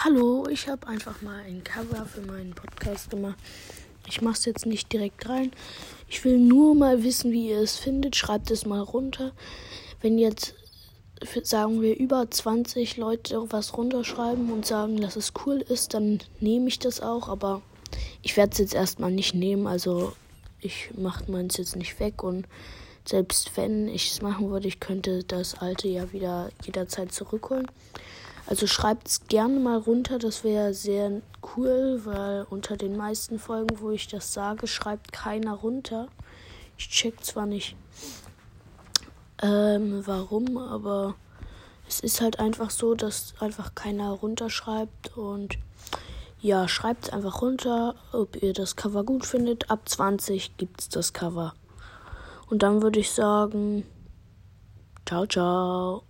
Hallo, ich habe einfach mal ein Cover für meinen Podcast gemacht. Ich mache es jetzt nicht direkt rein. Ich will nur mal wissen, wie ihr es findet. Schreibt es mal runter. Wenn jetzt, sagen wir, über 20 Leute was runterschreiben und sagen, dass es cool ist, dann nehme ich das auch. Aber ich werde es jetzt erstmal nicht nehmen. Also ich mache meins jetzt nicht weg. Und selbst wenn ich es machen würde, ich könnte das alte ja wieder jederzeit zurückholen. Also schreibt es gerne mal runter, das wäre sehr cool, weil unter den meisten Folgen, wo ich das sage, schreibt keiner runter. Ich check zwar nicht, ähm, warum, aber es ist halt einfach so, dass einfach keiner runterschreibt und ja, schreibt es einfach runter, ob ihr das Cover gut findet. Ab 20 gibt es das Cover. Und dann würde ich sagen, ciao, ciao.